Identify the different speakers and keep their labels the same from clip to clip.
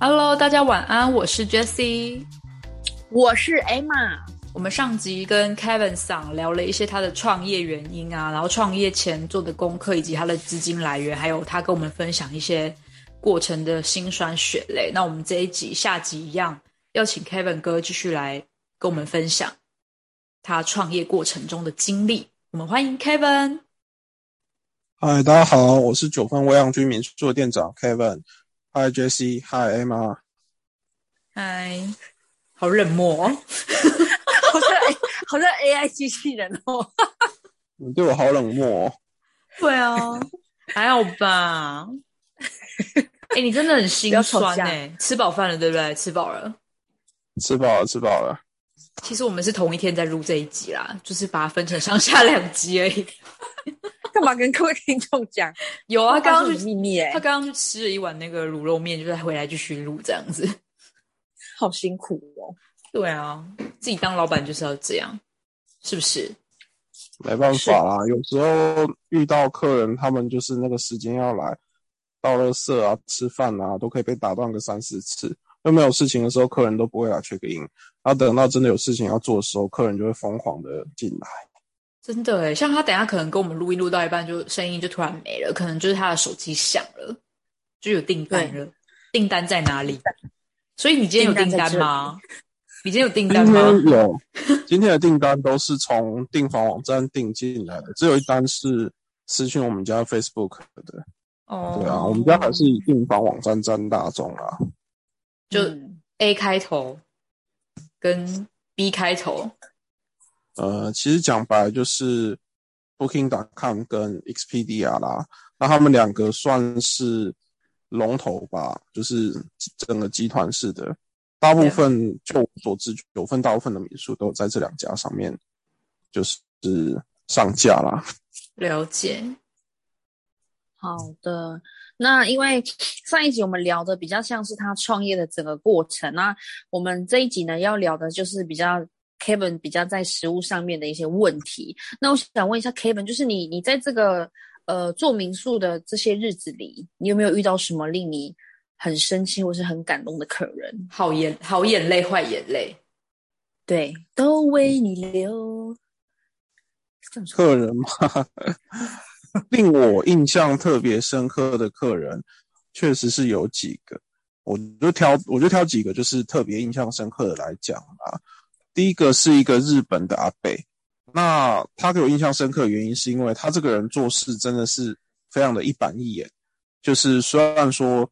Speaker 1: Hello，大家晚安，我是 Jessie，
Speaker 2: 我是 Emma。
Speaker 1: 我们上集跟 Kevin 桑聊了一些他的创业原因啊，然后创业前做的功课，以及他的资金来源，还有他跟我们分享一些过程的辛酸血泪。那我们这一集下集一样，要请 Kevin 哥继续来跟我们分享他创业过程中的经历。我们欢迎 Kevin。
Speaker 3: 嗨，大家好，我是九份微阳居民宿的店长 Kevin。Hi Jessie, Hi Emma。
Speaker 1: 嗨，好冷漠，哦，
Speaker 2: 好像好像 AI 机器人哦。
Speaker 3: 你对我好冷漠。哦。
Speaker 1: 对啊，还好吧。哎，你真的很心酸哎。吃饱饭了对不对？吃饱了。
Speaker 3: 吃饱了，吃饱了。
Speaker 1: 其实我们是同一天在录这一集啦，就是把它分成上下两集而已。
Speaker 2: 干嘛跟各位听众讲？
Speaker 1: 有啊，刚刚去
Speaker 2: 秘密哎，
Speaker 1: 他刚刚去吃了一碗那个卤肉面，就是回来继续录这样子，
Speaker 2: 好辛苦哦。
Speaker 1: 对啊，自己当老板就是要这样，是不是？
Speaker 3: 没办法啦，有时候遇到客人，他们就是那个时间要来倒垃圾啊、吃饭啊，都可以被打断个三四次。又没有事情的时候，客人都不会来 check in，然后等到真的有事情要做的时候，客人就会疯狂的进来。
Speaker 1: 真的诶像他等下可能跟我们录音录到一半，就声音就突然没了，可能就是他的手机响了，就有订单了。订单在哪里？所以你今天有订单吗？你今天有订单吗？
Speaker 3: 有，今天的订单都是从订房网站订进来的，只有一单是私讯我们家 Facebook 的。哦，对啊，我们家还是以订房网站占大众啊。
Speaker 1: 就 A 开头跟 B 开头。
Speaker 3: 呃，其实讲白就是 Booking.com 跟 Expedia 啦，那他们两个算是龙头吧，就是整个集团式的，大部分就我所知，九份大部分的民宿都在这两家上面，就是上架啦。
Speaker 1: 了解。
Speaker 2: 好的，那因为上一集我们聊的比较像是他创业的整个过程，那我们这一集呢要聊的就是比较。Kevin 比较在食物上面的一些问题，那我想问一下 Kevin，就是你你在这个呃做民宿的这些日子里，你有没有遇到什么令你很生气或是很感动的客人？
Speaker 1: 好眼好眼泪坏眼泪，
Speaker 2: 对，都为你流。
Speaker 3: 客人嘛，令我印象特别深刻的客人，确实是有几个，我就挑我就挑几个，就是特别印象深刻的来讲啊。第一个是一个日本的阿贝，那他给我印象深刻的原因是因为他这个人做事真的是非常的一板一眼，就是虽然说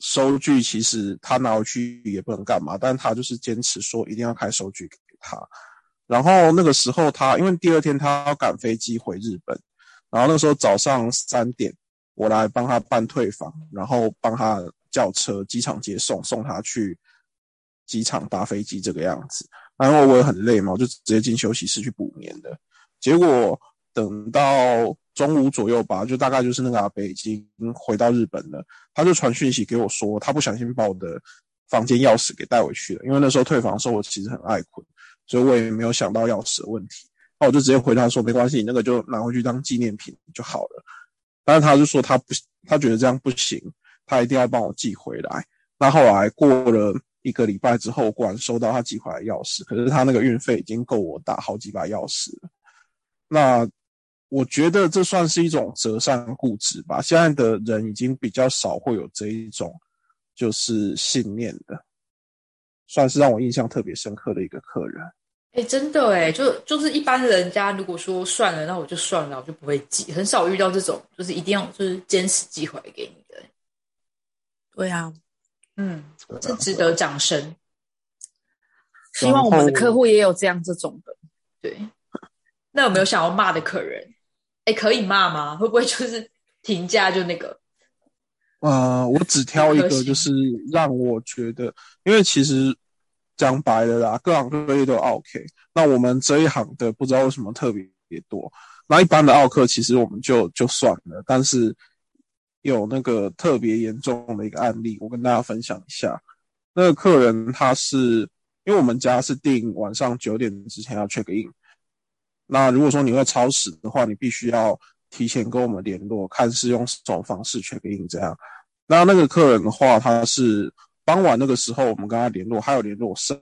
Speaker 3: 收据其实他拿回去也不能干嘛，但他就是坚持说一定要开收据给他。然后那个时候他因为第二天他要赶飞机回日本，然后那时候早上三点我来帮他办退房，然后帮他叫车机场接送，送他去机场搭飞机这个样子。然后我也很累嘛，我就直接进休息室去补眠的。结果等到中午左右吧，就大概就是那个阿北已经回到日本了，他就传讯息给我说，他不小心把我的房间钥匙给带回去了。因为那时候退房的时候，我其实很爱困，所以我也没有想到钥匙的问题。那我就直接回他说，没关系，你那个就拿回去当纪念品就好了。但是他就说他不，他觉得这样不行，他一定要帮我寄回来。那后来过了。一个礼拜之后，果然收到他寄回来钥匙，可是他那个运费已经够我打好几把钥匙了。那我觉得这算是一种折善固执吧。现在的人已经比较少会有这一种就是信念的，算是让我印象特别深刻的一个客人。
Speaker 1: 哎，真的哎，就就是一般人家如果说算了，那我就算了，我就不会寄，很少遇到这种就是一定要就是坚持寄回来给你的。
Speaker 2: 对啊。
Speaker 1: 嗯，这值得掌声。
Speaker 2: 希望我们的客户也有这样这种的。
Speaker 1: 对，那有没有想要骂的客人？哎，可以骂吗？会不会就是评价就那个？
Speaker 3: 呃，我只挑一个，就是让我觉得，因为其实讲白了啦，各行各业都 OK。那我们这一行的不知道为什么特别多。那一般的奥客其实我们就就算了，但是。有那个特别严重的一个案例，我跟大家分享一下。那个客人他是因为我们家是定晚上九点之前要 check in，那如果说你会超时的话，你必须要提前跟我们联络，看是用什么方式 check in 这样。那那个客人的话，他是傍晚那个时候我们跟他联络，还有联络上，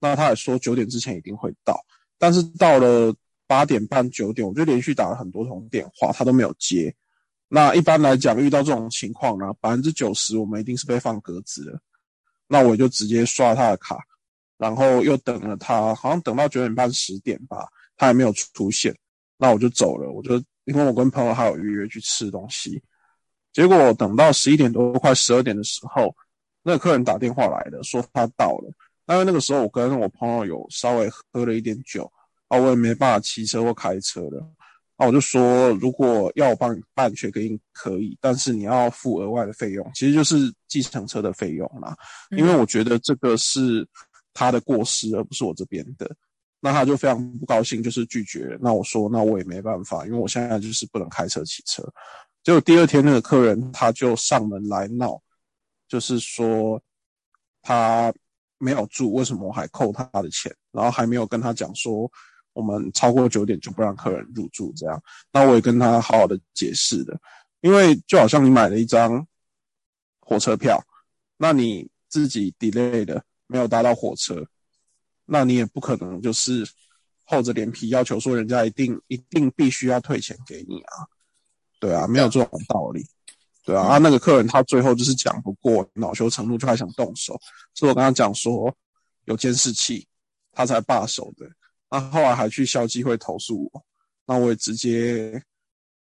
Speaker 3: 那他也说九点之前一定会到，但是到了八点半九点，我就连续打了很多通电话，他都没有接。那一般来讲，遇到这种情况呢，百分之九十我们一定是被放鸽子的。那我就直接刷他的卡，然后又等了他，好像等到九点半十点吧，他还没有出现，那我就走了。我就因为我跟朋友还有预约去吃东西，结果等到十一点多快十二点的时候，那个客人打电话来的，说他到了。因为那个时候我跟我朋友有稍微喝了一点酒，啊，我也没办法骑车或开车的。那我就说，如果要我帮你办学科印可以，但是你要付额外的费用，其实就是计程车的费用啦。因为我觉得这个是他的过失，而不是我这边的。那他就非常不高兴，就是拒绝。那我说，那我也没办法，因为我现在就是不能开车骑车。结果第二天那个客人他就上门来闹，就是说他没有住，为什么我还扣他的钱？然后还没有跟他讲说。我们超过九点就不让客人入住，这样。那我也跟他好好的解释的，因为就好像你买了一张火车票，那你自己 delay 的没有搭到火车，那你也不可能就是厚着脸皮要求说人家一定一定必须要退钱给你啊，对啊，没有这种道理，对啊。啊，那个客人他最后就是讲不过，恼羞成怒就还想动手，所以我跟他讲说有监视器，他才罢手的。那后来还去校机会投诉我，那我也直接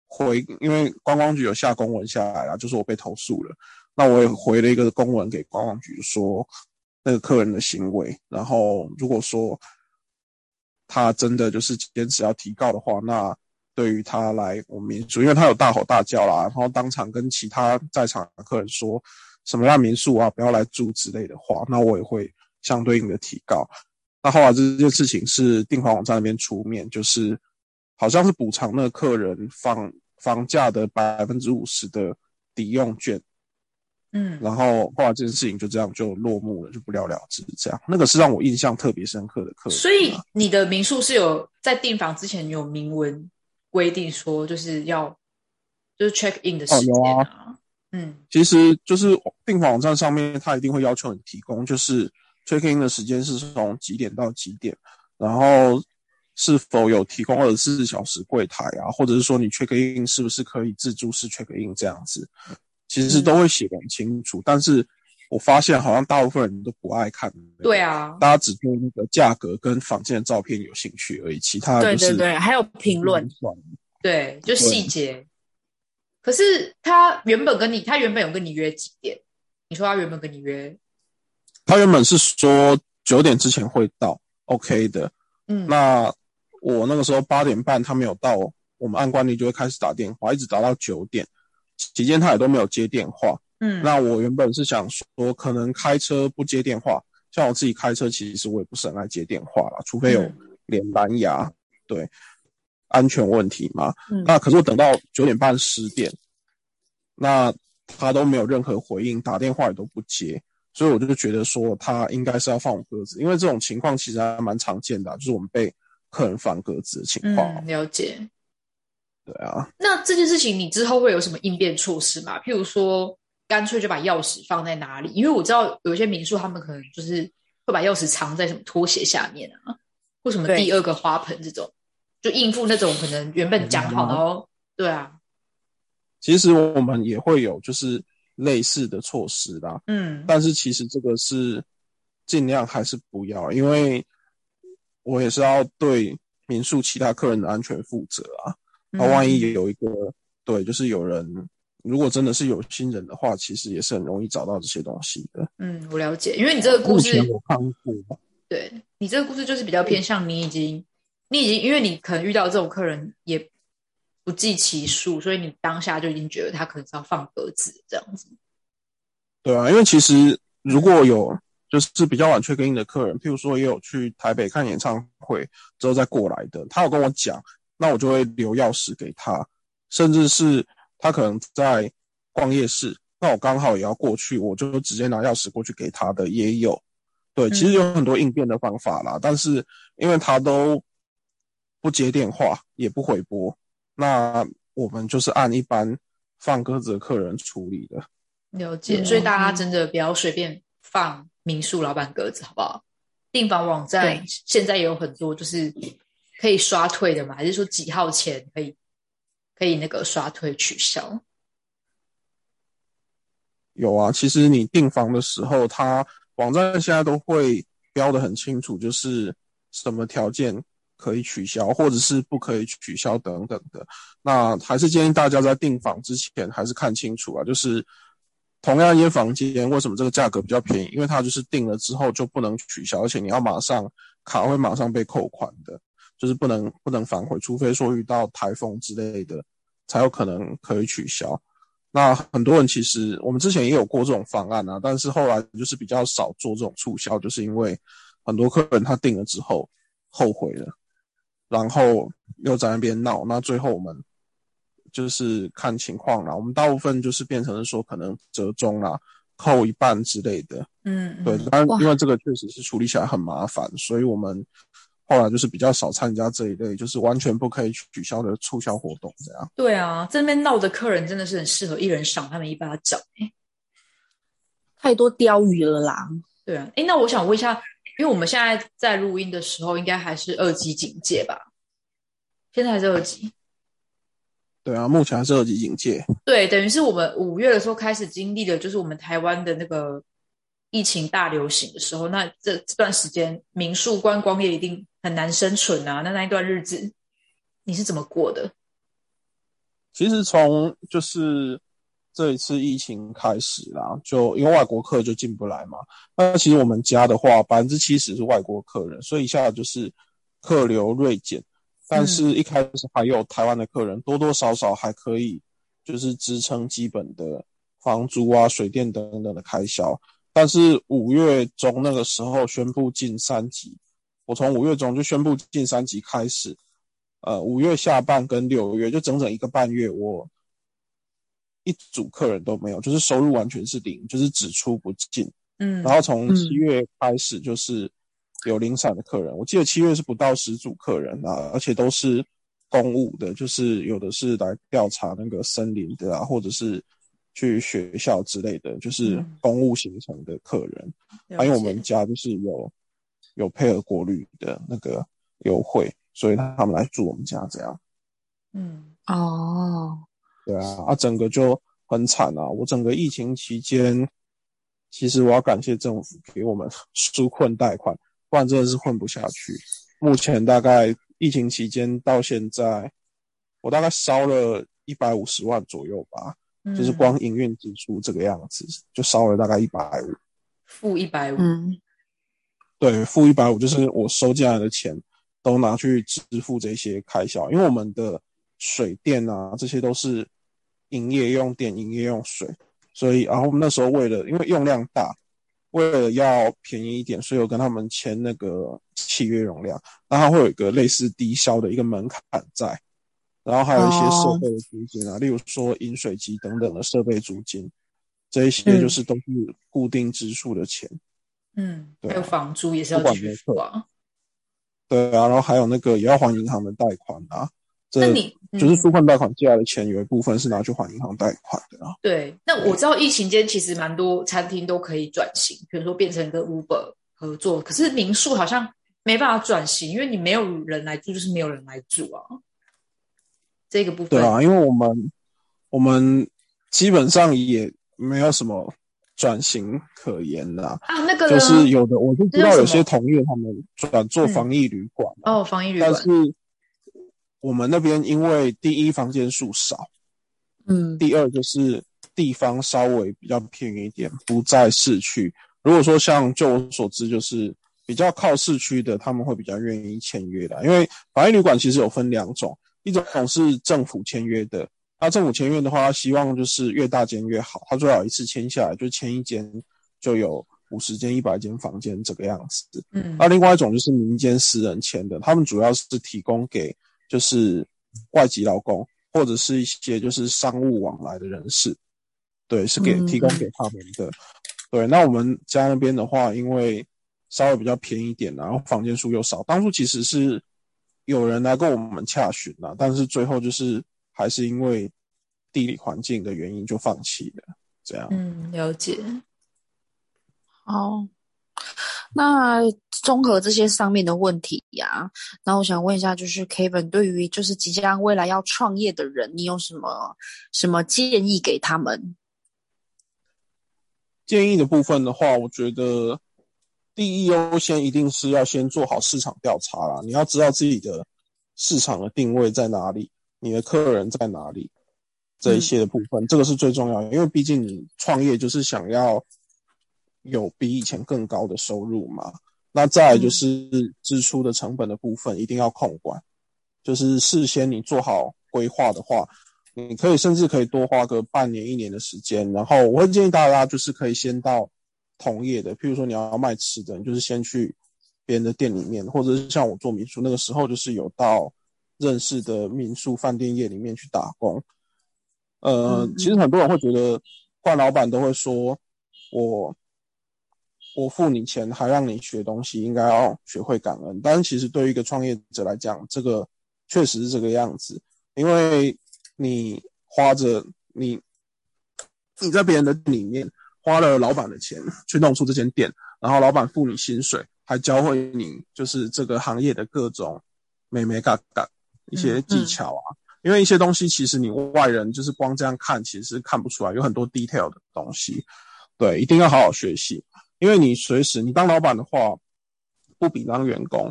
Speaker 3: 回，因为观光局有下公文下来了，就是我被投诉了。那我也回了一个公文给观光局，说那个客人的行为，然后如果说他真的就是坚持要提告的话，那对于他来我们民宿，因为他有大吼大叫啦，然后当场跟其他在场的客人说什么让民宿啊不要来住之类的话，那我也会相对应的提高。那后来这件事情是订房网站那边出面，就是好像是补偿那个客人房房价的百分之五十的抵用券，
Speaker 1: 嗯，
Speaker 3: 然后后来这件事情就这样就落幕了，就不了了之。这样，那个是让我印象特别深刻的客人。
Speaker 1: 所以你的民宿是有在订房之前有明文规定说，就是要就是 check in 的时间啊，嗯，
Speaker 3: 其实就是订房网站上面他一定会要求你提供，就是。check in 的时间是从几点到几点？然后是否有提供二十四小时柜台啊？或者是说你 check in 是不是可以自助式 check in 这样子？其实都会写得很清楚。但是我发现好像大部分人都不爱看。
Speaker 1: 对啊，
Speaker 3: 大家只对那个价格跟房间的照片有兴趣而已，其他
Speaker 2: 对对对，还有评论，
Speaker 1: 对，就细节。可是他原本跟你，他原本有跟你约几点？你说他原本跟你约？
Speaker 3: 他原本是说九点之前会到，OK 的。
Speaker 1: 嗯，
Speaker 3: 那我那个时候八点半他没有到，我们按惯例就会开始打电话，一直打到九点，期间他也都没有接电话。
Speaker 1: 嗯，
Speaker 3: 那我原本是想说，可能开车不接电话，像我自己开车，其实我也不是很爱接电话啦，除非有连蓝牙，对，安全问题嘛。那可是我等到九点半十点，那他都没有任何回应，打电话也都不接。所以我就觉得说他应该是要放我鸽子，因为这种情况其实还蛮常见的，就是我们被客人放鸽子的情况。
Speaker 1: 了解。
Speaker 3: 对啊。
Speaker 1: 那这件事情你之后会有什么应变措施吗？譬如说，干脆就把钥匙放在哪里？因为我知道有一些民宿他们可能就是会把钥匙藏在什么拖鞋下面啊，或什么第二个花盆这种，就应付那种可能原本讲好的哦。对啊。
Speaker 3: 其实我们也会有，就是。类似的措施啦，
Speaker 1: 嗯，
Speaker 3: 但是其实这个是尽量还是不要，因为我也是要对民宿其他客人的安全负责啊。那万一有一个对，就是有人如果真的是有心人的话，其实也是很容易找到这些东西的。
Speaker 1: 嗯，我了解，因为你这个故事
Speaker 3: 我看过，
Speaker 1: 对你这个故事就是比较偏向你已经你已经，因为你可能遇到这种客人也。不计其数，所以你当下就已经觉得他可能是要放鸽子这样子。
Speaker 3: 对啊，因为其实如果有就是比较晚确定的客人，譬如说也有去台北看演唱会之后再过来的，他有跟我讲，那我就会留钥匙给他，甚至是他可能在逛夜市，那我刚好也要过去，我就直接拿钥匙过去给他的也有。对，其实有很多应变的方法啦，但是因为他都不接电话，也不回拨，那我们就是按一般放鸽子的客人处理的。
Speaker 1: 了解，所以大家真的不要随便放民宿老板鸽子，好不好？订房网站现在也有很多，就是可以刷退的嘛，还是说几号前可以可以那个刷退取消？
Speaker 3: 有啊，其实你订房的时候，他网站现在都会标的很清楚，就是什么条件可以取消，或者是不可以取消等等的。那还是建议大家在订房之前还是看清楚啊，就是。同样一间房间，为什么这个价格比较便宜？因为它就是订了之后就不能取消，而且你要马上卡会马上被扣款的，就是不能不能反悔，除非说遇到台风之类的，才有可能可以取消。那很多人其实我们之前也有过这种方案啊，但是后来就是比较少做这种促销，就是因为很多客人他订了之后后悔了，然后又在那边闹，那最后我们。就是看情况啦，我们大部分就是变成了说可能折中啦，扣一半之类的。
Speaker 1: 嗯，
Speaker 3: 对，当然因为这个确实是处理起来很麻烦，所以我们后来就是比较少参加这一类，就是完全不可以取消的促销活动这样。
Speaker 1: 对啊，这边闹的客人真的是很适合一人赏他们一巴掌，
Speaker 2: 太多鲷鱼了啦。
Speaker 1: 对啊，哎，那我想问一下，因为我们现在在录音的时候，应该还是二级警戒吧？现在还是二级。
Speaker 3: 对啊，目前还是二级警戒。
Speaker 1: 对，等于是我们五月的时候开始经历的，就是我们台湾的那个疫情大流行的时候。那这这段时间，民宿观光业一定很难生存啊。那那一段日子，你是怎么过的？
Speaker 3: 其实从就是这一次疫情开始啦，就因为外国客就进不来嘛。那其实我们家的话，百分之七十是外国客人，所以一下就是客流锐减。但是，一开始还有台湾的客人，多多少少还可以，就是支撑基本的房租啊、水电等等的开销。但是五月中那个时候宣布进三级，我从五月中就宣布进三级开始，呃，五月下半跟六月就整整一个半月，我一组客人都没有，就是收入完全是零，就是只出不进。
Speaker 1: 嗯，
Speaker 3: 然后从七月开始就是。有零散的客人，我记得七月是不到十组客人啊，而且都是公务的，就是有的是来调查那个森林的啊，或者是去学校之类的，就是公务行程的客人。还有我们家就是有有配合国旅的那个优惠，所以他们来住我们家这样。
Speaker 1: 嗯，
Speaker 2: 哦，
Speaker 3: 对啊，啊，整个就很惨啊！我整个疫情期间，其实我要感谢政府给我们纾困贷款。不然真的是混不下去。目前大概疫情期间到现在，我大概烧了一百五十万左右吧，就是光营运支出这个样子，就烧了大概一百五，
Speaker 1: 负一百五。
Speaker 2: 嗯，
Speaker 3: 对，负一百五就是我收进来的钱都拿去支付这些开销，因为我们的水电啊这些都是营业用电、营业用水，所以然后我们那时候为了因为用量大。为了要便宜一点，所以我跟他们签那个契约容量，那它会有一个类似低消的一个门槛在，然后还有一些设备的租金啊，例如说饮水机等等的设备租金，这一些就是都是固定支出的钱。
Speaker 1: 嗯，还有房租也是要去付啊。
Speaker 3: 对啊，然后还有那个也要还银行的贷款啊。
Speaker 1: 那你
Speaker 3: 就是纾困贷款借来的钱，有一部分是拿去还银行贷款的啊。
Speaker 1: 对，那我知道疫情间其实蛮多餐厅都可以转型，比如说变成跟 Uber 合作，可是民宿好像没办法转型，因为你没有人来住，就是没有人来住啊。这个部分
Speaker 3: 对啊，因为我们我们基本上也没有什么转型可言啦
Speaker 1: 啊。那个
Speaker 3: 就是有的，我就知道有些同业他们转做防疫旅馆
Speaker 1: 哦，防疫旅馆，
Speaker 3: 但是。我们那边因为第一房间数少，
Speaker 2: 嗯，
Speaker 3: 第二就是地方稍微比较偏一点，不在市区。如果说像就我所知，就是比较靠市区的，他们会比较愿意签约的。因为防疫旅馆其实有分两种，一种是政府签约的，那政府签约的话，希望就是越大间越好，他最好一次签下来就签一间就有五十间、一百间房间这个样子。
Speaker 1: 嗯，
Speaker 3: 那另外一种就是民间私人签的，他们主要是提供给。就是外籍劳工，或者是一些就是商务往来的人士，对，是给提供给他们的。对，那我们家那边的话，因为稍微比较便宜一点，然后房间数又少，当初其实是有人来跟我们洽询啦，但是最后就是还是因为地理环境的原因就放弃了。这样，
Speaker 1: 嗯，了解。
Speaker 2: 好，那综合这些上面的问题呀，那我想问一下，就是 Kevin 对于就是即将未来要创业的人，你有什么什么建议给他们？
Speaker 3: 建议的部分的话，我觉得第一优先一定是要先做好市场调查啦。你要知道自己的市场的定位在哪里，你的客人在哪里，这一些的部分，这个是最重要的。因为毕竟你创业就是想要有比以前更高的收入嘛。那再来就是支出的成本的部分一定要控管，就是事先你做好规划的话。你可以甚至可以多花个半年一年的时间，然后我会建议大家就是可以先到同业的，譬如说你要卖吃的，你就是先去别人的店里面，或者是像我做民宿那个时候，就是有到认识的民宿饭店业里面去打工。呃，其实很多人会觉得换老板都会说，我我付你钱还让你学东西，应该要学会感恩。但是其实对于一个创业者来讲，这个确实是这个样子，因为。你花着你你在别人的里面花了老板的钱去弄出这间店，然后老板付你薪水，还教会你就是这个行业的各种美美嘎嘎一些技巧啊。因为一些东西其实你外人就是光这样看，其实看不出来，有很多 detail 的东西。对，一定要好好学习。因为你随时你当老板的话，不比当员工，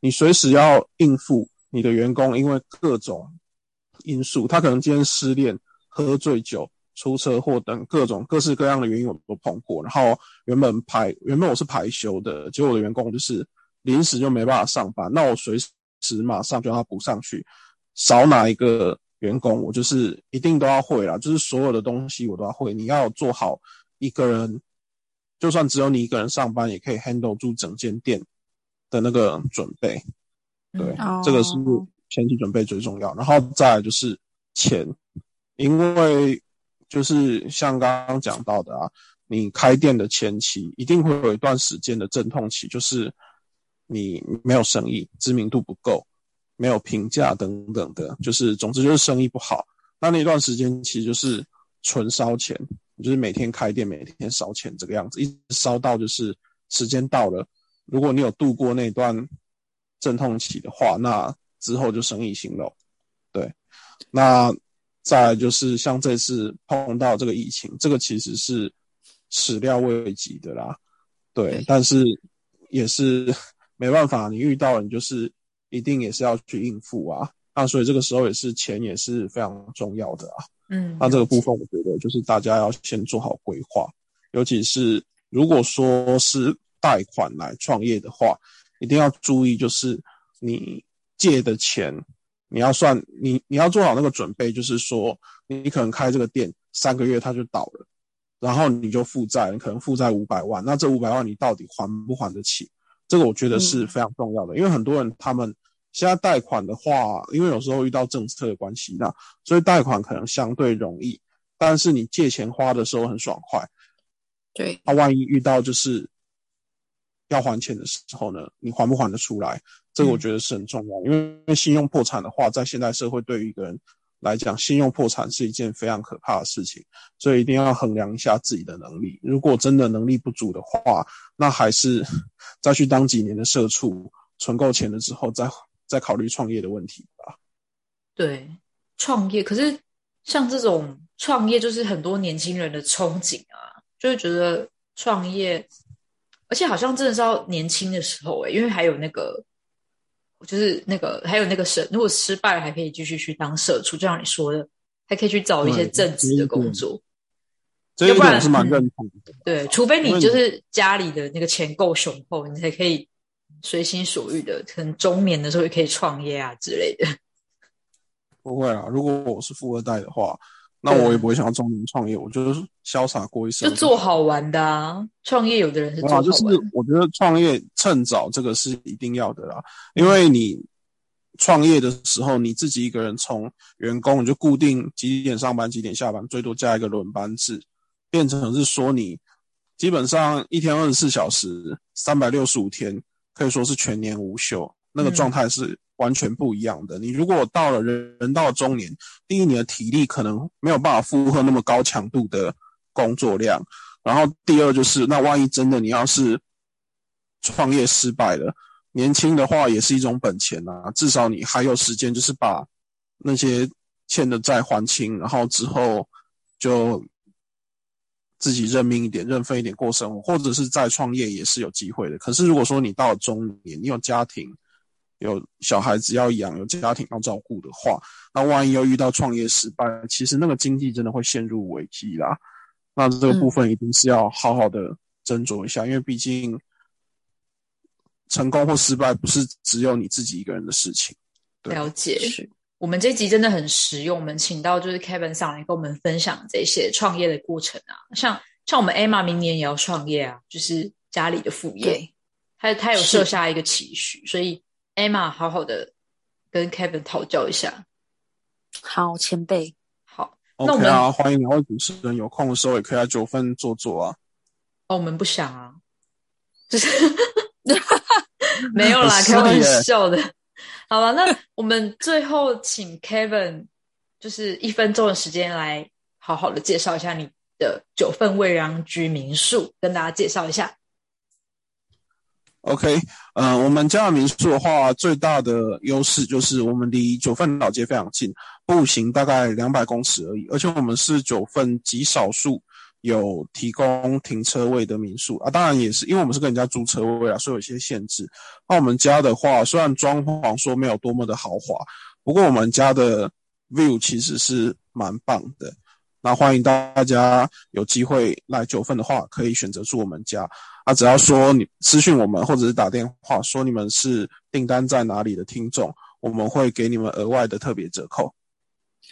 Speaker 3: 你随时要应付你的员工，因为各种。因素，他可能今天失恋、喝醉酒、出车祸等各种各式各样的原因，我都碰过。然后原本排原本我是排休的，结果我的员工就是临时就没办法上班，那我随时马上就要补上去。少哪一个员工，我就是一定都要会啦，就是所有的东西我都要会。你要做好一个人，就算只有你一个人上班，也可以 handle 住整间店的那个准备。对，这个是。前期准备最重要，然后再来就是钱，因为就是像刚刚讲到的啊，你开店的前期一定会有一段时间的阵痛期，就是你没有生意，知名度不够，没有评价等等的，就是总之就是生意不好。那那段时间其实就是纯烧钱，就是每天开店，每天烧钱这个样子，一直烧到就是时间到了，如果你有度过那段阵痛期的话，那。之后就生意兴隆，对，那再来就是像这次碰到这个疫情，这个其实是始料未及的啦，对，但是也是 没办法，你遇到了你就是一定也是要去应付啊，那所以这个时候也是钱也是非常重要的啊，
Speaker 1: 嗯，
Speaker 3: 那这个部分我觉得就是大家要先做好规划，尤其是如果说是贷款来创业的话，一定要注意就是你。借的钱，你要算你你要做好那个准备，就是说你可能开这个店三个月它就倒了，然后你就负债，你可能负债五百万，那这五百万你到底还不还得起？这个我觉得是非常重要的，因为很多人他们现在贷款的话，因为有时候遇到政策的关系，那所以贷款可能相对容易，但是你借钱花的时候很爽快，
Speaker 2: 对，
Speaker 3: 那万一遇到就是要还钱的时候呢，你还不还得出来？这个我觉得是很重要，因为信用破产的话，在现代社会对于一个人来讲，信用破产是一件非常可怕的事情，所以一定要衡量一下自己的能力。如果真的能力不足的话，那还是 再去当几年的社畜，存够钱了之后，再再考虑创业的问题吧。
Speaker 1: 对，创业可是像这种创业，就是很多年轻人的憧憬啊，就是觉得创业，而且好像真的是要年轻的时候，因为还有那个。就是那个，还有那个社，如果失败了，还可以继续去当社畜，就像你说的，还可以去找一些正职的工作。
Speaker 3: 要不然是蛮认同的。
Speaker 1: 对，除非你就是家里的那个钱够雄厚，你才可以随心所欲的，可能中年的时候也可以创业啊之类的。
Speaker 3: 不会啊，如果我是富二代的话。那我也不会想要中年创业，我就是潇洒过一生，
Speaker 1: 就做好玩的啊。创业有的人是做
Speaker 3: 就是我觉得创业趁早这个是一定要的啦，因为你创业的时候你自己一个人从员工你就固定几点上班几点下班，最多加一个轮班制，变成是说你基本上一天二十四小时，三百六十五天，可以说是全年无休，那个状态是完全不一样的。你如果到了人人到中年，第一，你的体力可能没有办法负荷那么高强度的工作量，然后第二就是，那万一真的你要是创业失败了，年轻的话也是一种本钱啊，至少你还有时间，就是把那些欠的债还清，然后之后就自己认命一点、认分一点过生活，或者是再创业也是有机会的。可是如果说你到了中年，你有家庭、有小孩子要养、有家庭要照顾的话，那万一又遇到创业失败，其实那个经济真的会陷入危机啦。那这个部分一定是要好好的斟酌一下，因为毕竟。成功或失败不是只有你自己一个人的事情。
Speaker 1: 了解，我们这集真的很实用。我们请到就是 Kevin 上来跟我们分享这些创业的过程啊，像像我们 Emma 明年也要创业啊，就是家里的副业，他他有设下一个期许，所以 Emma 好好的跟 Kevin 讨教一下。
Speaker 2: 好，前辈，
Speaker 1: 好
Speaker 3: ，OK 啊，欢迎两位主持人有空的时候也可以来九份坐坐啊。
Speaker 1: 哦，我们不想啊，就是。没有啦，开玩笑的。好了，那我们最后请 Kevin，就是一分钟的时间来好好的介绍一下你的九份未央居民宿，跟大家介绍一下。
Speaker 3: OK，嗯，我们家的民宿的话，最大的优势就是我们离九份老街非常近，步行大概两百公尺而已，而且我们是九份极少数。有提供停车位的民宿啊，当然也是因为我们是跟人家租车位啊，所以有些限制。那我们家的话，虽然装潢说没有多么的豪华，不过我们家的 view 其实是蛮棒的。那欢迎大家有机会来九份的话，可以选择住我们家啊。只要说你私讯我们，或者是打电话说你们是订单在哪里的听众，我们会给你们额外的特别折扣。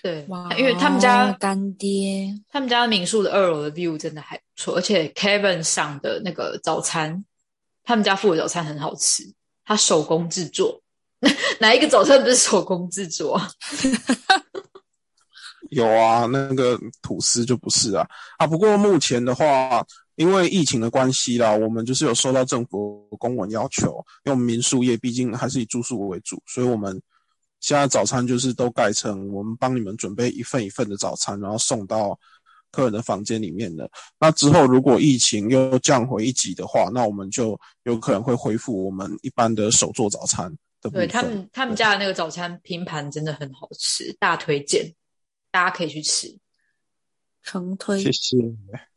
Speaker 1: 对，因为他们家
Speaker 2: 干爹，
Speaker 1: 他们家民宿的二楼的 view 真的还不错，而且 Kevin 上的那个早餐，他们家附的早餐很好吃，他手工制作，哪一个早餐不是手工制作？
Speaker 3: 有啊，那个吐司就不是啊啊！不过目前的话，因为疫情的关系啦，我们就是有收到政府公文要求，因为我们民宿业毕竟还是以住宿为主，所以我们。现在早餐就是都改成我们帮你们准备一份一份的早餐，然后送到客人的房间里面的。那之后如果疫情又降回一级的话，那我们就有可能会恢复我们一般的手做早餐的。
Speaker 1: 对他们，他们家的那个早餐拼盘真的很好吃，大推荐，大家可以去吃。
Speaker 2: 成推，
Speaker 3: 谢谢。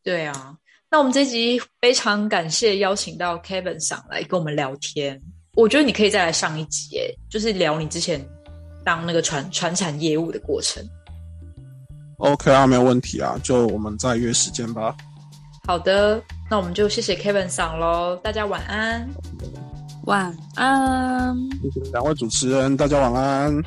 Speaker 1: 对啊，那我们这集非常感谢邀请到 Kevin 上来跟我们聊天。我觉得你可以再来上一集，诶，就是聊你之前。当那个传传产业务的过程
Speaker 3: ，OK 啊，没有问题啊，就我们再约时间吧。
Speaker 1: 好的，那我们就谢谢 Kevin 上喽，大家晚安，
Speaker 2: 晚安，
Speaker 3: 两位主持人，大家晚安。